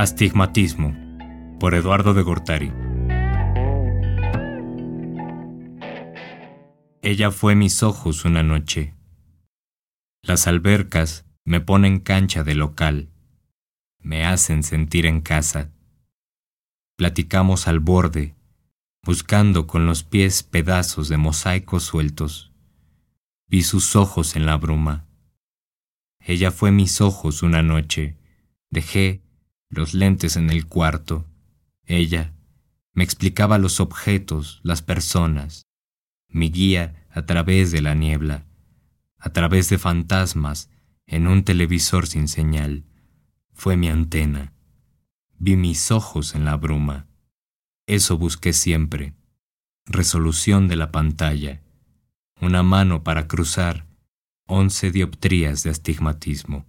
Astigmatismo por Eduardo de Gortari. Ella fue mis ojos una noche. Las albercas me ponen cancha de local, me hacen sentir en casa. Platicamos al borde, buscando con los pies pedazos de mosaicos sueltos. Vi sus ojos en la bruma. Ella fue mis ojos una noche. Dejé los lentes en el cuarto. Ella me explicaba los objetos, las personas, mi guía a través de la niebla, a través de fantasmas en un televisor sin señal. Fue mi antena. Vi mis ojos en la bruma. Eso busqué siempre. Resolución de la pantalla. Una mano para cruzar once dioptrías de astigmatismo.